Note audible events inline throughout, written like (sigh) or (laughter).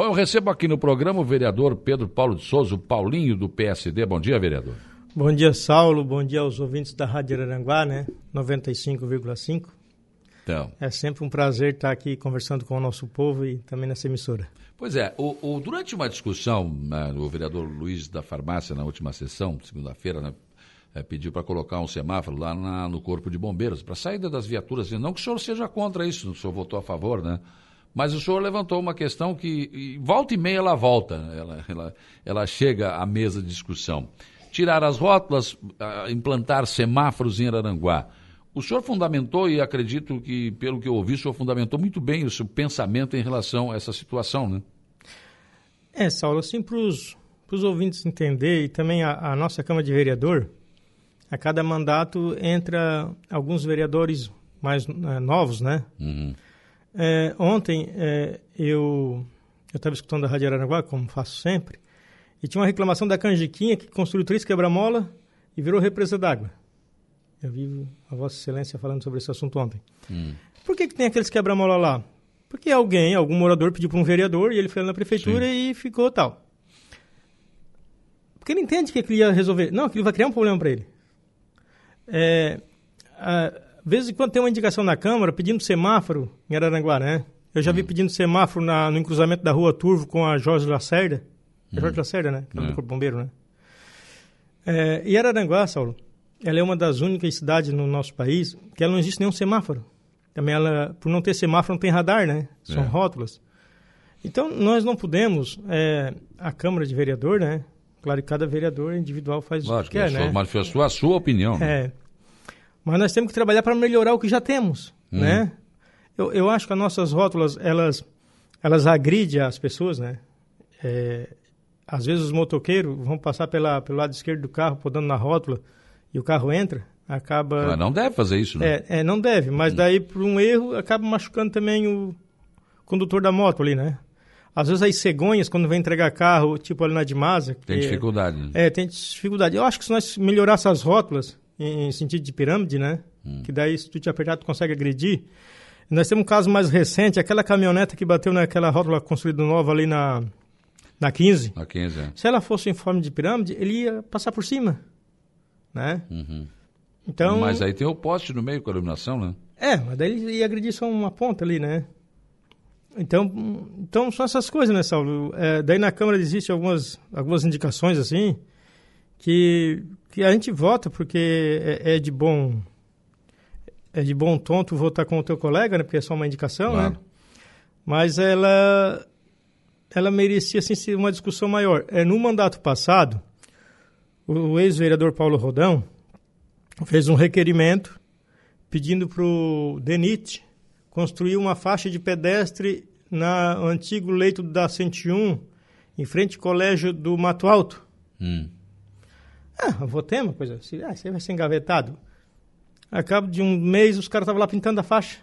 Bom, eu recebo aqui no programa o vereador Pedro Paulo de Souza, o Paulinho do PSD. Bom dia, vereador. Bom dia, Saulo. Bom dia aos ouvintes da Rádio Araranguá, né? 95,5. Então. É sempre um prazer estar aqui conversando com o nosso povo e também nessa emissora. Pois é, o, o durante uma discussão, né, o vereador Luiz da Farmácia, na última sessão, segunda-feira, né, é, pediu para colocar um semáforo lá na, no Corpo de Bombeiros, para saída das viaturas. Não que o senhor seja contra isso, o senhor votou a favor, né? Mas o senhor levantou uma questão que, volta e meia, ela volta, ela, ela, ela chega à mesa de discussão. Tirar as rótulas, implantar semáforos em Araranguá. O senhor fundamentou, e acredito que, pelo que eu ouvi, o senhor fundamentou muito bem o seu pensamento em relação a essa situação, né? É, Saulo, assim, para os ouvintes entender, e também a, a nossa Câmara de Vereador, a cada mandato entra alguns vereadores mais é, novos, né? Uhum. É, ontem é, eu estava escutando a Rádio Aranaguá, como faço sempre, e tinha uma reclamação da Canjiquinha que construiu três quebra-mola e virou represa d'água. Eu vi a Vossa Excelência falando sobre esse assunto ontem. Hum. Por que, que tem aqueles quebra-mola lá? Porque alguém, algum morador pediu para um vereador e ele foi na prefeitura Sim. e ficou tal. Porque ele entende que aquilo ia resolver. Não, aquilo vai criar um problema para ele. É, a, vez em quando tem uma indicação na Câmara pedindo semáforo em Araranguá, né? Eu já vi hum. pedindo semáforo na, no cruzamento da rua Turvo com a Jorge Lacerda. É hum. Jorge Lacerda, né? Que é. do Corpo Bombeiro, né? É, e Araranguá, Saulo, ela é uma das únicas cidades no nosso país que ela não existe nenhum semáforo. Também ela, por não ter semáforo, não tem radar, né? São é. rótulas. Então, nós não podemos, é, a Câmara de Vereador, né? Claro que cada vereador individual faz Lógico, o que quer, né? Manifestou a sua opinião. Né? É. Mas nós temos que trabalhar para melhorar o que já temos, hum. né? Eu, eu acho que as nossas rótulas, elas, elas agridem as pessoas, né? É, às vezes os motoqueiros vão passar pela, pelo lado esquerdo do carro, podando na rótula, e o carro entra, acaba... Mas não deve fazer isso, né? É, é não deve, mas hum. daí por um erro acaba machucando também o condutor da moto ali, né? Às vezes as cegonhas, quando vem entregar carro, tipo ali na Dimasa... Tem dificuldade. Né? É, tem dificuldade. Eu acho que se nós melhorássemos as rótulas, em, sentido de pirâmide, né? Hum. Que daí, se tu te apertar, tu consegue agredir. Nós temos um caso mais recente, aquela caminhoneta que bateu naquela rótula construída nova ali na, na 15. Na 15, é. Se ela fosse em forma de pirâmide, ele ia passar por cima né? Uhum. Então, mas aí tem o poste no meio com a iluminação, né? É, mas daí ele ia agredir só uma ponta ali, né? Então, então são essas coisas, né, Saulo? É, daí na Câmara existem algumas, algumas indicações, assim, que, que a gente vota porque é, é de bom é de bom tom tu votar com o teu colega, né? Porque é só uma indicação, né? claro. né? Mas ela ela merecia, assim, uma discussão maior. É, no mandato passado, o ex-vereador Paulo Rodão fez um requerimento pedindo para o DENIT construir uma faixa de pedestre na antigo leito da 101, em frente ao colégio do Mato Alto. Hum. Ah, votei uma coisa assim, ah, aí vai ser engavetado. A cabo de um mês, os caras estavam lá pintando a faixa.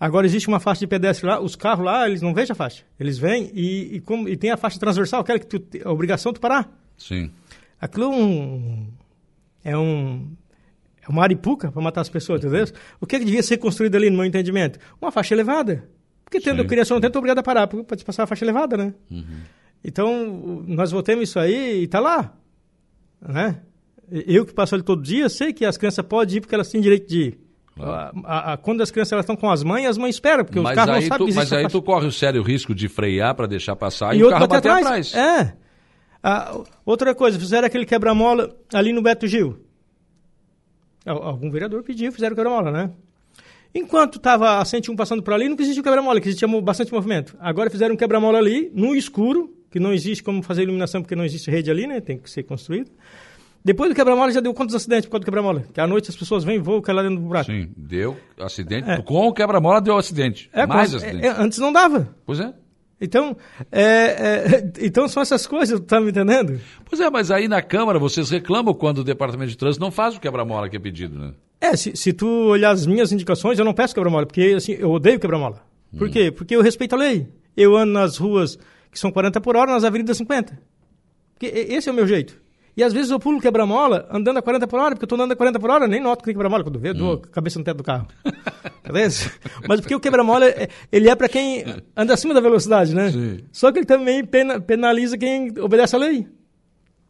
Agora existe uma faixa de pedestre lá, os carros lá, eles não veem a faixa. Eles vêm e, e, como, e tem a faixa transversal, aquela que tu, a obrigação de parar. Sim. Aquilo é um, é um é uma aripuca para matar as pessoas, entendeu? O que, é que devia ser construído ali, no meu entendimento? Uma faixa elevada. Porque tendo Sim. criação não tenta obrigado a parar, para passar a faixa elevada, né? Uhum. Então, nós votamos isso aí e está lá. Né? Eu que passo ali todo dia, sei que as crianças podem ir porque elas têm direito de ir. Claro. A, a, a, quando as crianças estão com as mães, as mães esperam, porque mas os carros não sabem tu, Mas aí tu corre o sério risco de frear para deixar passar e, e o carro bater atrás. atrás. É. Ah, outra coisa, fizeram aquele quebra-mola ali no Beto Gil. Algum vereador pediu, fizeram quebra-mola, né? Enquanto estava a 101 passando por ali, não existia quebra-mola, que existia bastante movimento. Agora fizeram um quebra-mola ali, no escuro, que não existe como fazer iluminação, porque não existe rede ali, né? Tem que ser construído. Depois do quebra-mola já deu quantos acidentes por causa do quebra-mola? Que à noite as pessoas vêm e voam, caem lá dentro do buraco. Sim, deu acidente. É. Com o quebra-mola deu acidente. É, Mais acidente. É, antes não dava. Pois é. Então, é, é, (laughs) então são essas coisas, tá me entendendo? Pois é, mas aí na Câmara vocês reclamam quando o Departamento de Trânsito não faz o quebra-mola que é pedido, né? É, se, se tu olhar as minhas indicações, eu não peço quebra-mola, porque assim, eu odeio quebra-mola. Por hum. quê? Porque eu respeito a lei. Eu ando nas ruas que são 40 por hora, nas avenidas 50. Porque esse é o meu jeito. E às vezes eu pulo quebra-mola andando a 40 por hora, porque eu tô andando a 40 por hora, nem noto que tem quebra-mola quando vê, dou a cabeça no teto do carro. (laughs) Entendeu? Mas porque o quebra-mola, é- ele é para quem anda acima da velocidade, né? Sim. Só que ele também pena- penaliza quem obedece à lei.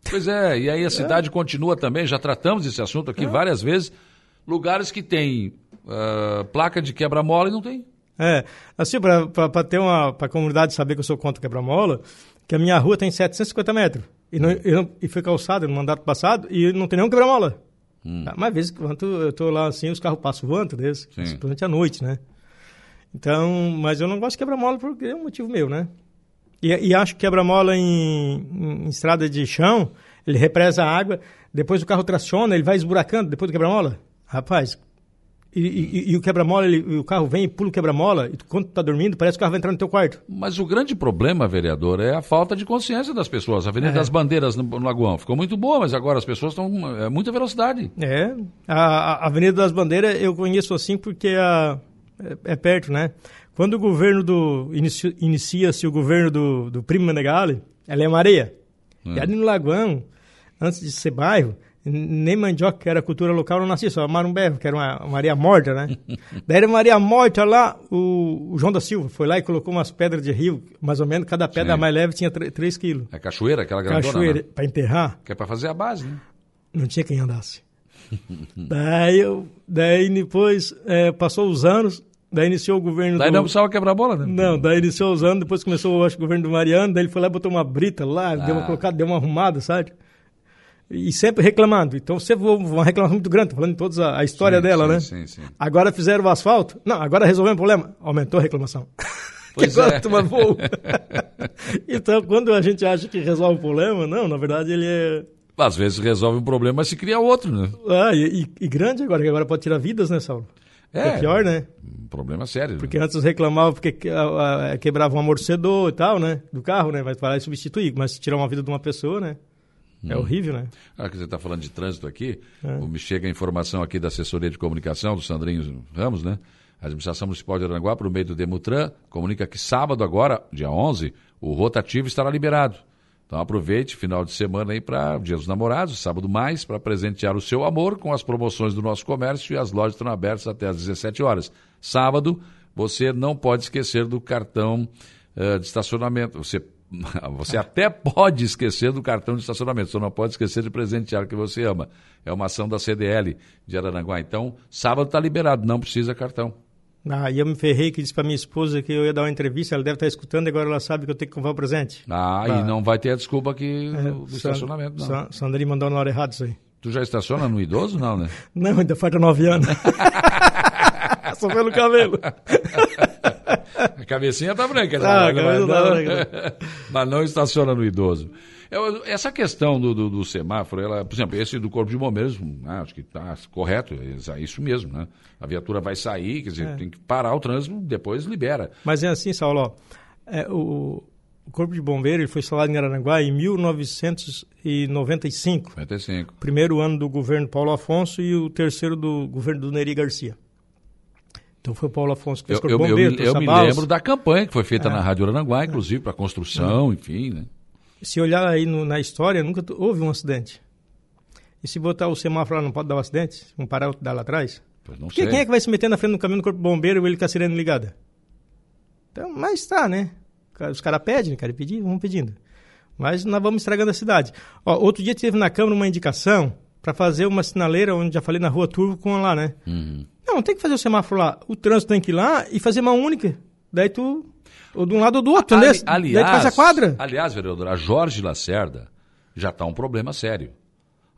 Pois é, e aí a cidade continua também, já tratamos esse assunto aqui várias vezes, lugares que tem ah, placa de quebra-mola e não tem. É, assim, para ter uma. para a comunidade saber que eu sou contra quebra-mola, que a minha rua tem 750 metros. E, não, e, não- e foi calçada no mandato passado e não tem nenhum quebra-mola. Tá? Mas, às vezes, quando eu tô lá assim, os carros passam voando, desse, principalmente à noite, né? Então, mas eu não gosto de quebra-mola porque é um motivo meu, né? E, e acho que quebra-mola em- em estrada de chão, ele represa a água, depois o carro traciona, ele vai esburacando depois do quebra-mola. Rapaz, e, e- e o quebra-mola, o carro vem e pula o quebra-mola, e quando tu tá dormindo, parece que o carro vai entrar no teu quarto. Mas o grande problema, vereador, é a falta de consciência das pessoas. A Avenida das Bandeiras no, no Lagoão ficou muito boa, mas agora as pessoas estão é muita velocidade. É, a, a Avenida das Bandeiras eu conheço assim porque a, é, é perto, né? Quando o governo do. inici- Inicia-se o governo do, do Primo Menegali, ela é uma areia. E ali no Lagoão, antes de ser bairro, nem mandioca, que era cultura local, não nascia, só marumbé, que era uma, areia morta, né? (laughs) Daí era uma areia morta lá, o, o João da Silva foi lá e colocou umas pedras de rio, mais ou menos, cada pedra Sim. mais leve tinha 3 quilos. É cachoeira, aquela grandona, Cachoeira, né? para enterrar, Que é para fazer a base, né? não tinha quem andasse. (laughs) daí, eu, daí depois é, passou os anos, daí iniciou o governo Daí do... não precisava quebrar a bola, né? Não, daí iniciou os anos, depois começou, acho, o governo do Mariano, daí ele foi lá e botou uma brita lá, deu uma Ah. colocada, deu uma arrumada, sabe? E sempre reclamando. Então, houve uma reclamação muito grande, falando de toda a, história Sim, dela, sim, né? Sim, sim. Agora fizeram o asfalto? Não, agora resolveu o problema. Aumentou a reclamação. (laughs) Pois que agora é. toma voo. (laughs) então, quando a gente acha que resolve o problema, não, na verdade ele é... Às vezes resolve um problema, mas se cria outro, né? Ah, e, e- grande agora, que agora pode tirar vidas, né, Saulo? É, pior, né? Um problema sério. né? Porque antes reclamavam porque quebrava um amortecedor e tal, né? Do carro, né? Vai parar e substituir. Mas tirar uma vida de uma pessoa, né? É horrível, né? Ah, que você está falando de trânsito aqui, É. me chega a informação aqui da assessoria de comunicação do Sandrinho Ramos, né? A administração municipal de Aranguá, por meio do Demutran, comunica que sábado agora, dia 11, o rotativo estará liberado. Então aproveite final de semana aí para Dia dos Namorados, sábado mais, para presentear o seu amor com as promoções do nosso comércio e as lojas estão abertas até às 17 horas. Sábado, você não pode esquecer do cartão eh, de estacionamento. Você, (laughs) você até pode esquecer do cartão de estacionamento, só não pode esquecer de presentear que você ama. É uma ação da CDL de Araranguá. Então, sábado está liberado, não precisa cartão. Ah, e eu me ferrei que disse pra minha esposa que eu ia dar uma entrevista, ela deve estar escutando e agora ela sabe que eu tenho que comprar o presente. Ah, e não vai ter a desculpa aqui do, do San- estacionamento, não. San- Sandrinho mandou na hora errada isso aí. Tu já estaciona no idoso, não, né? (laughs) Não, ainda falta nove anos. (laughs) Só pelo cabelo. A cabecinha tá branca, né? Ah, a mas, tá não, branca. (laughs) mas não estaciona no idoso. Essa questão do, do- do semáforo, ela, por exemplo, esse do Corpo de Bombeiros, ah, acho que está correto, é isso mesmo, né? A viatura vai sair, quer É. dizer, tem que parar o trânsito, depois libera. Mas é assim, Saulo, é, o, o Corpo de Bombeiro ele foi instalado em Araranguá em 1995. 95. primeiro ano do governo Paulo Afonso e o terceiro do governo do Neri Garcia. Então foi o Paulo Afonso que fez Eu, Corpo eu, eu, Bombeiro, eu a me lembro da campanha que foi feita É. na Rádio Arananguá, inclusive, para construção, enfim, né? Se olhar aí no- na história, nunca houve um acidente. E se botar o semáforo lá, não pode dar um acidente? Um parar, outro dá lá atrás? Pois não Porque sei. quem é que vai se meter na frente do caminho do Corpo Bombeiro e ele com a sirene ligada? Então, mas tá, né? Os caras pedem, cara, pedir, vamos pedindo. Mas nós vamos estragando a cidade. Ó, outro dia teve na Câmara uma indicação para fazer uma sinaleira, onde já falei na rua Turvo com lá, né? Uhum. Não, tem que fazer o semáforo lá. O trânsito tem que ir lá e fazer uma única. Daí tu. Ou de um lado ou do outro, Ali- aliás, Daí tu faz a quadra. Aliás, vereador, a Jorge Lacerda já está um problema sério.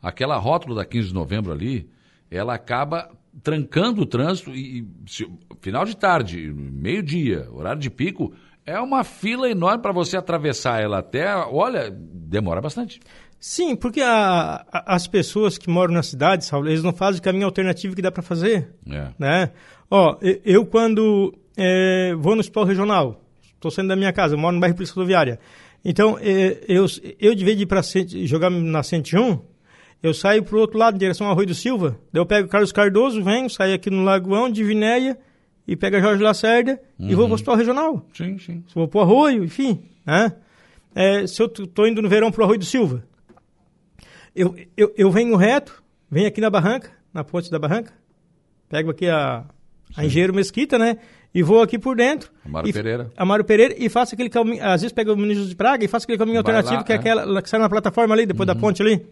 Aquela rótula da 15 de novembro ali, ela acaba trancando o trânsito e, e se- final de tarde, meio-dia, horário de pico, é uma fila enorme para você atravessar ela até, olha, demora bastante. Sim, porque a- a- as pessoas que moram na cidade, Saulo, eles não fazem o caminho alternativo que dá para fazer. É. né? Ó, e- eu quando eh, vou no hospital regional, estou saindo da minha casa, eu moro no bairro Polícia Rodoviária. Então, eh, eu, eu de vez de ir para jogar na 101, eu saio para o outro lado, em direção ao Arroio do Silva. Daí eu pego o Carlos Cardoso, venho, saio aqui no Lagoão, de Vinéia, e pego a Jorge Lacerda e vou para o hospital regional. Sim, sim. Se vou para o Arroio, enfim. Né? Eh, se eu estou indo no verão para o Arroio do Silva, Eu, eu, eu venho reto, venho aqui na barranca, na ponte da barranca, pego aqui a, a Engenheiro Mesquita, né? E vou aqui por dentro. Amaro e, Pereira. Amaro Pereira e faço aquele caminho. Às vezes pego o Ministro de Praga e faço aquele caminho Vai alternativo, lá, que é, é. aquela que sai na plataforma ali, depois da ponte ali.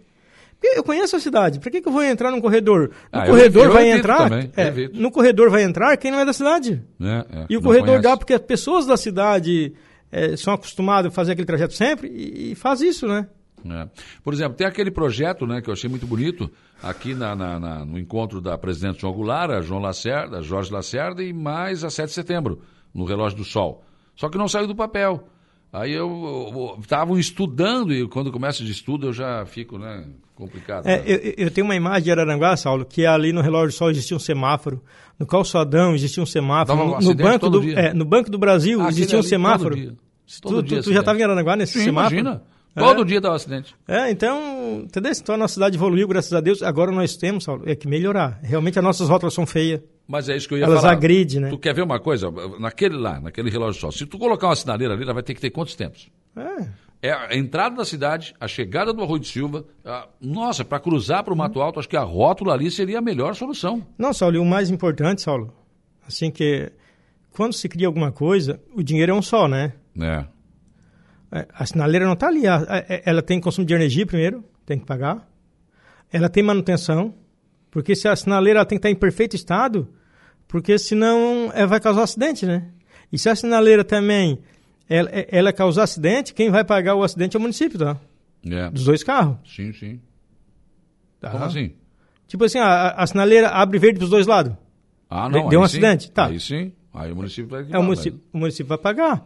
Porque Eu conheço a cidade. Por que, que eu vou entrar num corredor? No Ah, eu- corredor eu vai evito entrar. também, é, no corredor vai entrar quem não é da cidade. né? É, E o corredor conhece. dá porque as pessoas da cidade eh, são acostumadas a fazer aquele trajeto sempre e, e faz isso, né? É. Por exemplo, tem aquele projeto né, que eu achei muito bonito, aqui na, na- na- no encontro da presidente João Goulart, a João Lacerda, Jorge Lacerda e mais a 7 de setembro, no Relógio do Sol. Só que não saiu do papel. Aí eu estavam estudando e quando começa de estudo eu já fico né, complicado. É, eu, eu tenho uma imagem de Araranguá, Saulo, que ali no relógio do sol existia um semáforo, no calçadão existia um semáforo, Dava no, banco do, é, no Banco do Brasil Aquele existia um ali, semáforo. todo dia. Tu, Todo tu- dia tu já estava em Araranguá nesse Sim, semáforo? imagina. É. Todo dia dava acidente. É, então, entendeu? Então a nossa cidade evoluiu, graças a Deus. Agora nós temos, Saulo, é que melhorar. Realmente as nossas rótulas são feias. Mas é isso que eu ia Elas falar. agridem, né? Tu quer ver uma coisa? Naquele lá, naquele relógio sol, se tu colocar uma sinaleira ali, ela vai ter que ter quantos tempos? É. É a entrada da cidade, a chegada do Arroio de Silva. a- nossa, para cruzar para o Mato Alto, acho que a rótula ali seria a melhor solução. Não, Saulo, e o mais importante, Saulo, assim que quando se cria alguma coisa, o dinheiro é um só, né? É. É, A sinaleira não está ali. a- Ela tem consumo de energia primeiro, tem que pagar. Ela tem manutenção, porque se a sinaleira ela tem que estar em perfeito estado, porque senão é, vai causar acidente, né? E se a sinaleira também ela, é- ela causar acidente, quem vai pagar o acidente é o município, tá? É. Dos dois carros. Sim, sim. tá? Como assim? Tipo assim, a, a sinaleira abre verde dos dois lados. Ah, não. Deu um sim. acidente? Tá. Aí sim. Aí o município vai. É o município, o município vai pagar.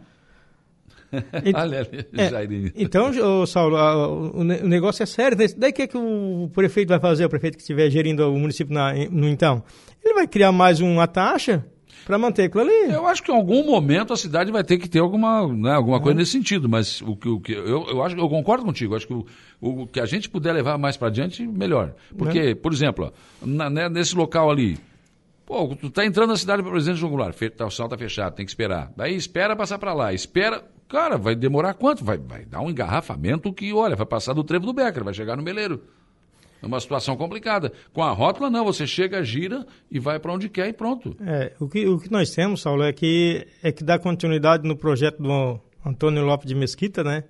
(laughs) Olha É, Jairinho. então, Saulo, a- o, o negócio é sério. né? Daí o que, é que o prefeito vai fazer, o prefeito que estiver gerindo o município na- no então? Ele vai criar mais uma taxa para manter aquilo ali. Eu acho que em algum momento a cidade vai ter que ter alguma, né, alguma coisa nesse sentido, mas o que, o que eu, eu acho, eu concordo contigo. Acho que o, o que a gente puder levar mais para adiante, melhor. Porque, por exemplo, ó, na- né, nesse local ali, pô, tu tá entrando na cidade para presidente João Goulart, fe- tá, o sinal tá fechado, tem que esperar. Daí espera passar para lá, espera, cara, vai demorar quanto? Vai, vai dar um engarrafamento que, olha, vai passar do trevo do Becker, vai chegar no Meleiro. É uma situação complicada. Com a rótula, não, você chega, gira e vai para onde quer e pronto. É, o, que, o que nós temos, Saulo, é que, é que dá continuidade no projeto do Antônio Lopes de Mesquita, né?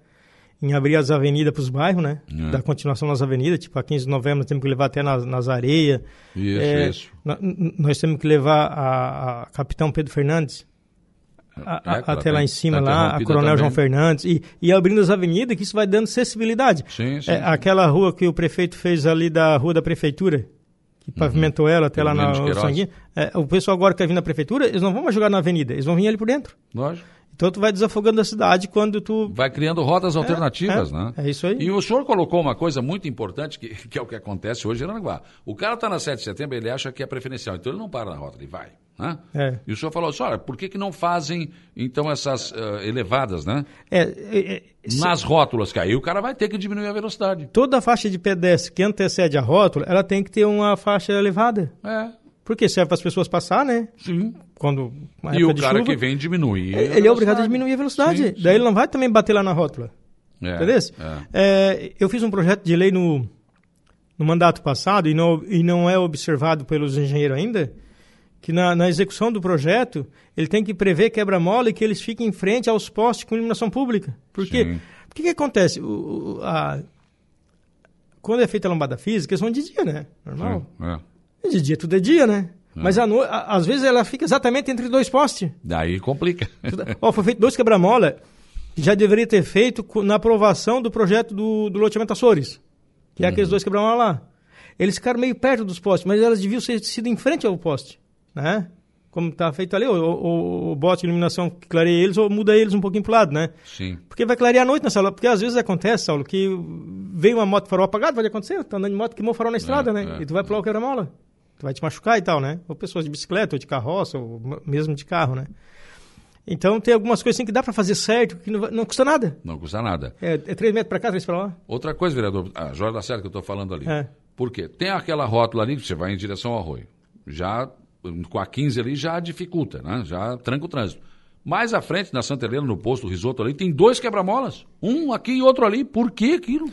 Em abrir as avenidas para os bairros, né? É. Da continuação das avenidas, tipo, a 15 de novembro nós temos que levar até nas, nas areias. Isso, É, isso. Nós temos que levar a, a Capitão Pedro Fernandes a- É, até lá tá- em cima, tá lá, a Coronel João também. Fernandes, e, e abrindo as avenidas, que isso vai dando acessibilidade. Sim, sim, É, sim. aquela rua que o prefeito fez ali da rua da prefeitura, que pavimentou ela até Pelo lá na. Sanguinho. É, o pessoal agora que quer vir na prefeitura, eles não vão mais jogar na avenida, eles vão vir ali por dentro. Lógico. Então tu vai desafogando a cidade quando tu... Vai criando rotas alternativas, é, né? é isso aí. E o senhor colocou uma coisa muito importante, que, que é o que acontece hoje em Aranaguá. O cara está na 7 de setembro, ele acha que é preferencial, então ele não para na rota, ele vai. Né? É. E o senhor falou assim, olha, por que, que não fazem, então, essas eh, elevadas, né? É, é, é, se- Nas rótulas, que aí o cara vai ter que diminuir a velocidade. toda faixa de pedestre que antecede a rótula, ela tem que ter uma faixa elevada. É, Porque serve para as pessoas passar, né? sim. Quando E o cara chuva, que vem diminui. ele é obrigado a diminuir a velocidade. Sim, Daí sim. ele não vai também bater lá na rótula. É, Entendeu? é. É, eu fiz um projeto de lei no, no mandato passado e não, e não é observado pelos engenheiros ainda, que na, na execução do projeto ele tem que prever quebra-mola e que eles fiquem em frente aos postes com iluminação pública. Por quê? Sim. Porque o que acontece? O, a- quando é feita a lombada física, eles vão de dia, né? Normal. É. De dia tudo é dia, né? Mas à no... a- às vezes ela fica exatamente entre dois postes. Daí complica. Ó, foi feito dois quebra-mola, que já deveria ter feito na aprovação do projeto do, do loteamento Açores, que é aqueles dois quebra-mola lá. Eles ficaram meio perto dos postes, mas elas deviam ter sido em frente ao poste, né? Como está feito ali, o, o, o bote de iluminação que clareia eles ou muda eles um pouquinho pro lado, né? Sim. Porque vai clarear à noite nessa sala. Porque às vezes acontece, Saulo, que vem uma moto farol apagado, pode acontecer, tá andando de moto, queimou o farol na estrada, né? é, e tu vai pular o quebra-mola. Tu vai te machucar e tal, né? Ou pessoas de bicicleta, ou de carroça, ou mesmo de carro, né? Então tem algumas coisas assim que dá para fazer certo, que não, vai- não custa nada. Não custa nada. É, é 3 metros para cá, 3 para lá. Outra coisa, vereador, a Jorge da Serra que eu estou falando ali. É. Por quê? Tem aquela rótula ali que você vai em direção ao arroio. Já, com a 15 ali, já dificulta, né? Já tranca o trânsito. Mais à frente, na Santa Helena, no posto do risoto ali, tem dois quebra-molas. Um aqui e outro ali. Por que aquilo?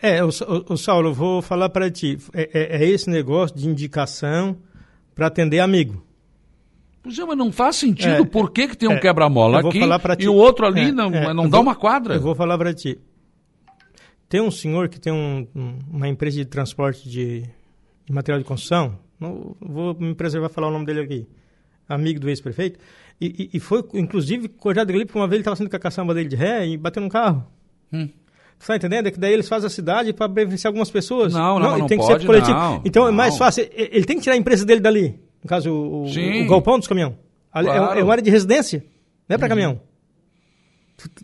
É, o, o, o Saulo, eu vou falar para ti. É, é, é, esse negócio de indicação para atender amigo. Pois é, mas não faz sentido. É, Por que, que tem um é, quebra-mola aqui e o outro ali é, não, não dá vou, uma quadra? Eu vou falar para ti. Tem um senhor que tem um, uma empresa de transporte de, de material de construção. Não vou me preservar falar o nome dele aqui. Amigo do ex-prefeito. E, e, e, foi, inclusive, cojado dele, porque uma vez ele estava saindo com a caçamba dele de ré e bateu num carro. Hum. Você tá entendendo? É que daí eles fazem a cidade para beneficiar algumas pessoas. Não, não, não, não tem pode, que ser coletivo. Não, então não. é mais fácil. Ele tem que tirar a empresa dele dali. No caso, o, o galpão dos caminhões. É claro. É, é, uma área de residência, não é para uhum. caminhão.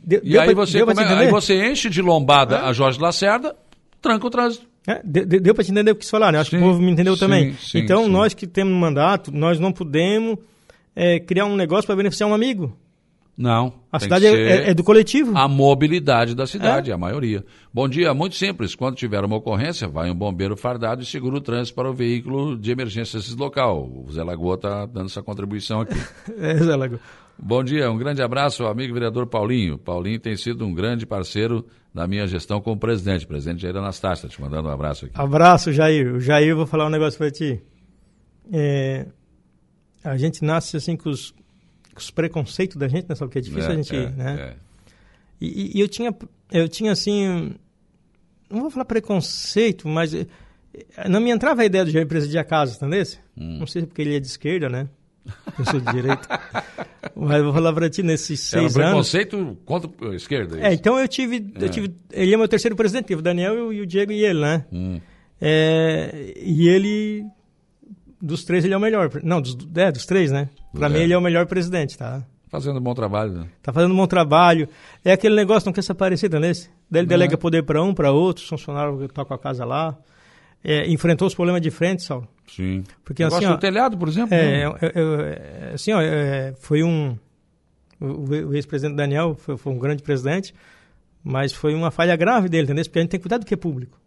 Deu, e aí, você, come... aí você enche de lombada é? a Jorge Lacerda, tranca o trânsito. É, deu, para te entender o que falar, né? Acho sim, que o povo me entendeu sim, também. Sim, então, nós que temos mandato, nós não podemos é, criar um negócio para beneficiar um amigo. Não. A cidade é, é, do coletivo. A mobilidade da cidade, é. a maioria. Bom dia, muito simples. Quando tiver uma ocorrência, vai um bombeiro fardado e segura o trânsito para o veículo de emergência desse local. O Zé Lagoa está dando essa contribuição aqui. (laughs) é, Zé Lagoa. Bom dia, um grande abraço ao amigo vereador Paulinho. Paulinho tem sido um grande parceiro na minha gestão como presidente. Presidente Jair Anastácio, te mandando um abraço aqui. Abraço, Jair. O Jair, vou falar um negócio para ti. É, a gente nasce assim com os, os preconceitos da gente, né? Sabe que é difícil é, a gente, é, né? É. E, e, eu tinha, eu tinha assim, não vou falar preconceito, mas eh, não me entrava a ideia de já presidir a casa, entendeu? Hum. Não sei se porque ele é de esquerda, né? Eu sou de direita. (laughs) Mas eu vou falar para ti, nesses seis Era um preconceito contra a esquerda. É, então eu tive, é. eu tive. Ele é meu terceiro presidente, o Daniel e o Diego e ele, né? Hum. É, e ele. Dos três, ele é o melhor. Não, dos, é, dos três, né? Para mim, ele é o melhor presidente, tá? Fazendo um bom trabalho, né? Tá fazendo um bom trabalho. É aquele negócio, não quer se aparecer, tá nesse? Daí ele delega é. poder para um, para outro, funcionário que toca a casa lá. É, enfrentou os problemas de frente, Saulo. Sim. Porque assim, ó, do telhado, por exemplo. É, né? é, é assim, ó, é, foi um o, o ex-presidente Daniel foi, foi, um grande presidente, mas foi uma falha grave dele, entendeu? Porque a gente tem que cuidar do que é público.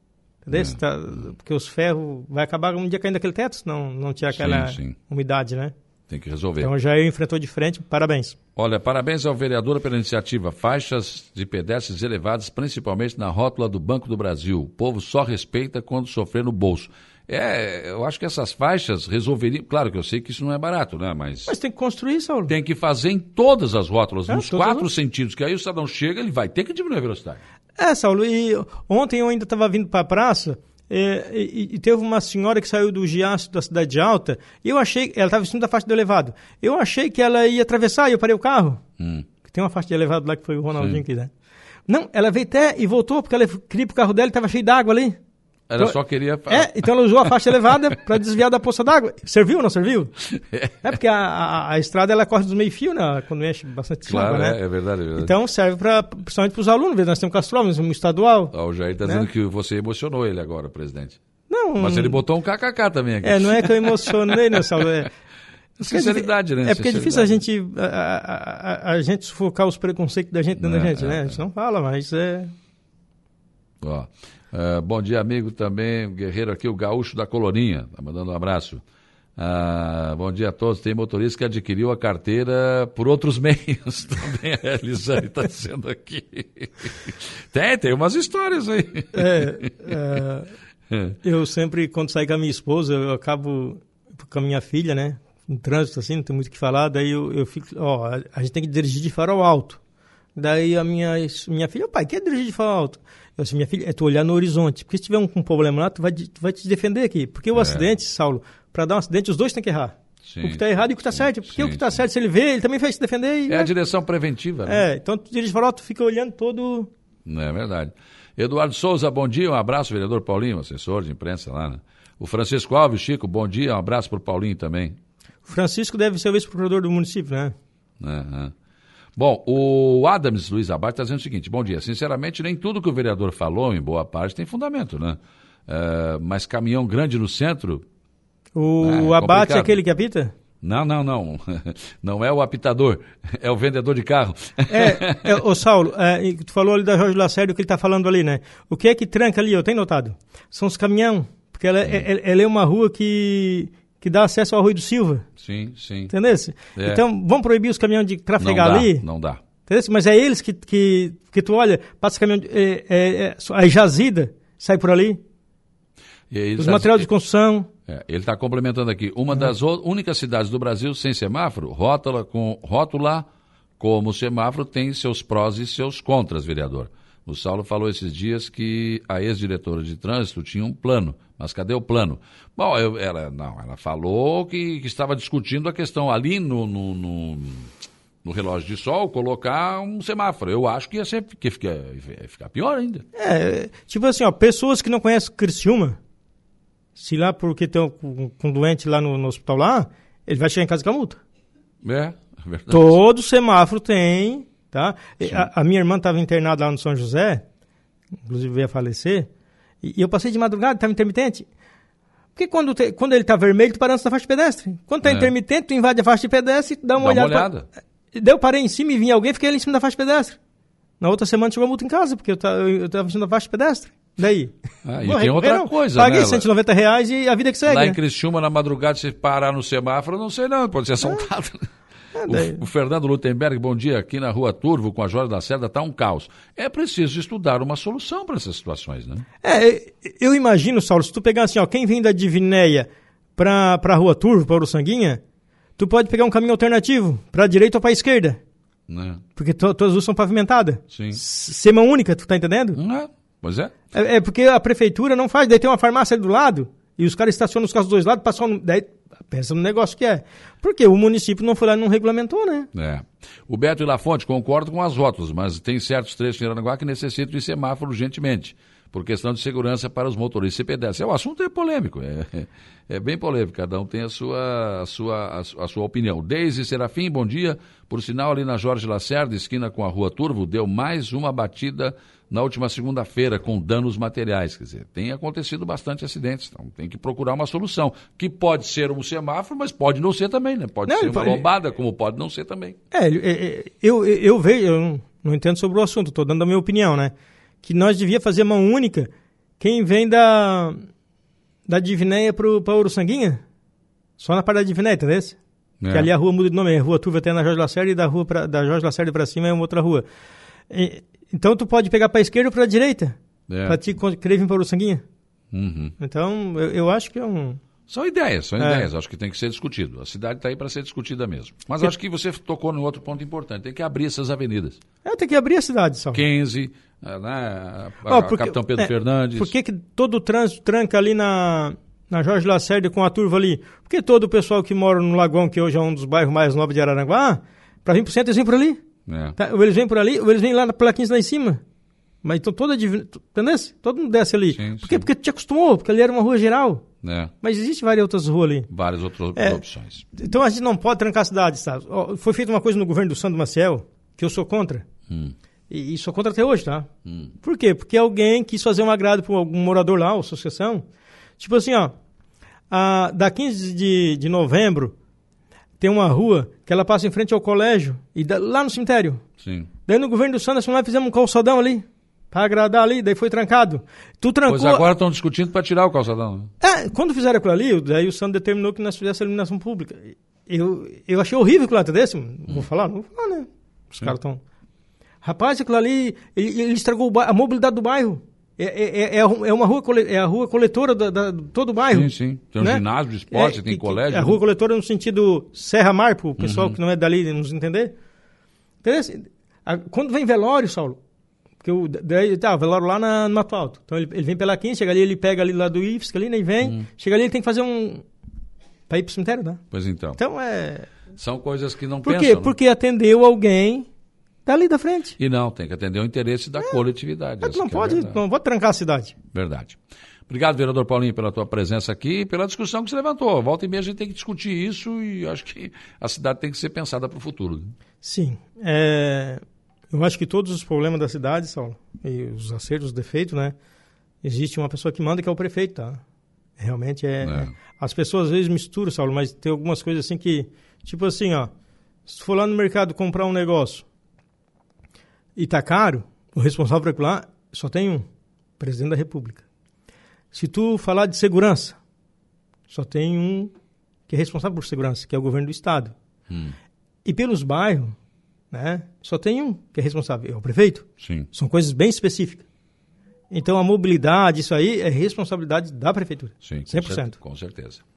Entendeu? É. Tá, porque os ferros vai acabar um dia caindo daquele teto, se não, não tiver aquela sim, sim. umidade, né? Tem que resolver. Então já enfrentou de frente, parabéns. Olha, parabéns ao vereador pela iniciativa. Faixas de pedestres elevadas, principalmente na rótula do Banco do Brasil. O povo só respeita quando sofrer no bolso. É, eu acho que essas faixas resolveriam. Claro que eu sei que isso não é barato, né? Mas. Mas tem que construir, Saulo. Tem que fazer em todas as rótulas, é, nos quatro as... sentidos, que aí o cidadão chega, ele vai ter que diminuir a velocidade. É, Saulo, e ontem eu ainda estava vindo para a praça. É, e, e, teve uma senhora que saiu do Giaço da Cidade Alta, e eu achei, ela estava vestindo da faixa de elevado. Eu achei que ela ia atravessar e eu parei o carro. Hum. Tem uma faixa de elevado lá que foi o Ronaldinho Sim. que né? Não, ela veio até e voltou porque ela queria pro carro dela e estava cheio d'água ali. Ela então, só queria. É, então ela usou a faixa elevada para desviar da poça d'água. Serviu ou não serviu? (laughs) É porque a, a, a, estrada ela corre dos meio-fio, né? Quando enche bastante claro, água, né? É, é, verdade, é verdade. Então serve pra, principalmente para os alunos. Nós temos castrômetros, um estadual. Ah, o Jair está né? dizendo que você emocionou ele agora, presidente. Não. Mas ele botou um kkk também aqui. É, não é que eu emocionei, né, Saulo? É, (laughs) Sinceridade, é, né? É porque é difícil a gente, a, a, a, gente sufocar os preconceitos da gente dentro é, da gente, né? A gente não fala, mas é. Ó. Uh, bom dia, amigo também, guerreiro aqui, o Gaúcho da Colorinha, tá mandando um abraço. Uh, bom dia a todos. Tem motorista que adquiriu a carteira por outros (laughs) meios também. A Elisane está dizendo aqui. tem, tem umas histórias aí. É, é, eu sempre, quando saio com a minha esposa, eu acabo com a minha filha, né? No trânsito, assim, não tem muito o que falar. Daí eu, eu fico, ó, a gente tem que dirigir de farol alto. Daí a minha, minha filha, pai, quer dirigir de alto? Eu disse, minha filha, é tu olhar no horizonte. Porque se tiver um, um problema lá, tu vai, tu vai te defender aqui. Porque o é. acidente, Saulo, para dar um acidente, os dois têm que errar. Sim. O que está errado e o que está certo. Porque sim, o que está certo, se ele vê, ele também vai se defender. E, é a direção preventiva. Né? É, então tu dirige farol, tu fica olhando todo. Não é verdade. Eduardo Souza, bom dia, um abraço, vereador Paulinho, assessor de imprensa lá, né? O Francisco Alves, Chico, bom dia, um abraço para o Paulinho também. O Francisco deve ser o vice-procurador do município, né? Uhum. Bom, o Adams Luiz Abad está dizendo o seguinte: bom dia. Sinceramente, nem tudo que o vereador falou, em boa parte, tem fundamento, né? Uh, mas caminhão grande no centro. O né, é abate é aquele que apita? Não, não, não. (laughs) Não é o apitador, é o vendedor de carro. É, (laughs) é o Saulo, é, tu falou ali da Jorge Lacerda, o que ele está falando ali, né? O que é que tranca ali, eu tenho notado? São os caminhão, porque ela, é, ela é uma rua que, que dá acesso ao Rui do Silva. Sim, sim. Entendeu? É. Então, vamos proibir os caminhões de trafegar não dá, ali? Não dá. Entendeu? Mas é eles que, que, que tu olha, passa caminhão, de, é, é, é, a jazida, sai por ali. Os materiais de construção. É, ele está complementando aqui. Uma uhum. das únicas cidades do Brasil sem semáforo, rótula, com, rótula como semáforo tem seus prós e seus contras, vereador. O Saulo falou esses dias que a ex-diretora de trânsito tinha um plano, mas cadê o plano? Bom, eu, ela, não, ela falou que, que estava discutindo a questão ali no, no, no, no, relógio de sol, colocar um semáforo. Eu acho que ia, ser, que fica, ia ficar pior ainda. É, tipo assim, ó, pessoas que não conhecem Criciúma, se lá porque estão com, com doente lá no, no, hospital lá, ele vai chegar em casa com a multa. É, é verdade. Todo semáforo tem Tá? A, a, minha irmã estava internada lá no São José, inclusive veio a falecer, e, e eu passei de madrugada, estava intermitente. Porque quando, te, quando ele está vermelho, tu para antes da faixa de pedestre. Quando está é. intermitente, tu invade a faixa de pedestre e dá uma dá olhada. Uma olhada. Pra... Daí eu parei em cima e vinha alguém, fiquei ali em cima da faixa de pedestre. Na outra semana chegou a multa em casa, porque eu estava em cima da faixa de pedestre. Daí? Ah, e tem outra não. coisa, Paguei né? 190 reais e a vida que segue. Lá né? em Criciúma, na madrugada, se parar no semáforo, não sei não, pode ser assaltado. É. (laughs) O, o, Fernando Lutemberg, bom dia. Aqui na rua Turvo, com a Jorge da Cerda, está um caos. É preciso estudar uma solução para essas situações, né? É, eu imagino, Saulo, se tu pegar assim, ó, quem vem da Divinéia para a rua Turvo, para o Sanguinha, tu pode pegar um caminho alternativo, para a direita ou para a esquerda. Né? Porque to, todas as ruas são pavimentadas. Sim. Sema única, tu tá entendendo? É, pois é. é. é. porque a prefeitura não faz, daí tem uma farmácia ali do lado, e os caras estacionam os carros dos dois lados, passam, daí pensa no negócio que é. Porque o município não foi lá e não regulamentou, né? É. O Beto e Lafonte concordam com as rótulas, mas tem certos trechos em Aranaguá que necessitam de semáforo urgentemente, por questão de segurança para os motoristas e pedestres. É, o assunto é polêmico, é, é, (laughs) é, bem polêmico, cada um tem a sua, a sua, a, sua opinião. Deise Serafim, bom dia. Por sinal, ali na Jorge Lacerda, esquina com a Rua Turvo, deu mais uma batida na última segunda-feira com danos materiais. Quer dizer, tem acontecido bastante acidentes, então tem que procurar uma solução, que pode ser um semáforo, mas pode não ser também, né? Pode não, ser uma pode... lombada, como pode não ser também. É, eu, eu, eu vejo, eu não entendo sobre o assunto, estou dando a minha opinião, né? Que nós devia fazer uma única, quem vem da, da Divinéia para o Sanguinha, só na parte da Divinéia, entendeu? É. Que ali a rua muda de nome, é Rua Turva até na Jorge Lacerda e da, rua pra, da Jorge Lacerda para cima é uma outra rua. E, então tu pode pegar para a esquerda ou para a direita. É. Para te vir para o Sanguinha. Uhum. Então, eu, eu, acho que é um. São ideias, são é. ideias. Acho que tem que ser discutido. A cidade está aí para ser discutida mesmo. Mas acho que você tocou num outro ponto importante. Tem que abrir essas avenidas. É, tem que abrir a cidade, só. 15, eh, né, oh, porque, Capitão Pedro é, Fernandes. Por que, que todo o trânsito tranca ali na, na Jorge Lacerda com a turva ali? Porque todo o pessoal que mora no Lagoão, que hoje é um dos bairros mais nobres de Araranguá, para vir para o centro, eles vêm por ali. É. Tá? Ou eles vêm por ali, ou eles vêm lá pela 15 lá em cima. Mas então toda entendeu? Todo mundo desce ali. Sim, por quê? Sim. Porque tu te acostumou, porque ali era uma rua geral. É. Mas existe várias outras ruas ali. Várias outras é, opções. Então a gente não pode trancar a cidade, sabe? Foi feita uma coisa no governo do Sandro Maciel, que eu sou contra. Hum. E, e, sou contra até hoje, tá? Hum. Por quê? Porque alguém quis fazer um agrado para algum morador lá, ou associação. Tipo assim, ó. A, da 15 de, de novembro, tem uma rua que ela passa em frente ao colégio, e da, lá no cemitério. Sim. Daí no governo do Sandro, nós fizemos um calçadão ali para agradar ali, daí foi trancado. Tu trancou... Pois agora estão discutindo para tirar o calçadão. Né? É, quando fizeram aquilo ali, daí o Sandro determinou que nós fizéssemos a eliminação pública. Eu, eu achei horrível aquilo lá, desse. Hum. Vou falar? Não vou falar, né? Os caras estão... Rapaz, aquilo ali, ele, ele estragou a mobilidade do bairro. É, é, é, é, uma rua, é a rua coletora da, da todo o bairro. Sim, sim. Tem um né? ginásio de esporte, é, tem colégio. É a rua coletora no sentido Serra-Mar, para o pessoal uhum. que não é dali nos entender. Entendeu? Quando vem velório, Saulo, porque o, daí, tá, o velório lá na, no Mato Alto. Então ele, ele vem pela 15, chega ali, ele pega ali lá do IFSC ali, né, e vem. Hum. Chega ali, ele tem que fazer um. para ir pro cemitério, né? Pois então. Então é. São coisas que não Por pensam. Por quê? Porque atendeu alguém dali da frente. E não, tem que atender o interesse da é. coletividade. É, não pode, é não pode trancar a cidade. Verdade. Obrigado, vereador Paulinho, pela tua presença aqui e pela discussão que você levantou. Volta e meia a gente tem que discutir isso e acho que a cidade tem que ser pensada para o futuro. Sim. É, eu acho que todos os problemas da cidade, Saulo, e os acertos, os defeitos, né? Existe uma pessoa que manda, que é o prefeito, tá? Realmente é, é. As pessoas às vezes misturam, Saulo, mas tem algumas coisas assim que. Tipo assim, ó. Se tu for lá no mercado comprar um negócio e tá caro, o responsável por lá só tem um: presidente da República. Se tu falar de segurança, só tem um que é responsável por segurança, que é o governo do estado. Hum. E pelos bairros, né? Só tem um que é responsável, é o prefeito. Sim. São coisas bem específicas. Então a mobilidade, isso aí é responsabilidade da prefeitura. Sim, com 100%. cer- Com certeza.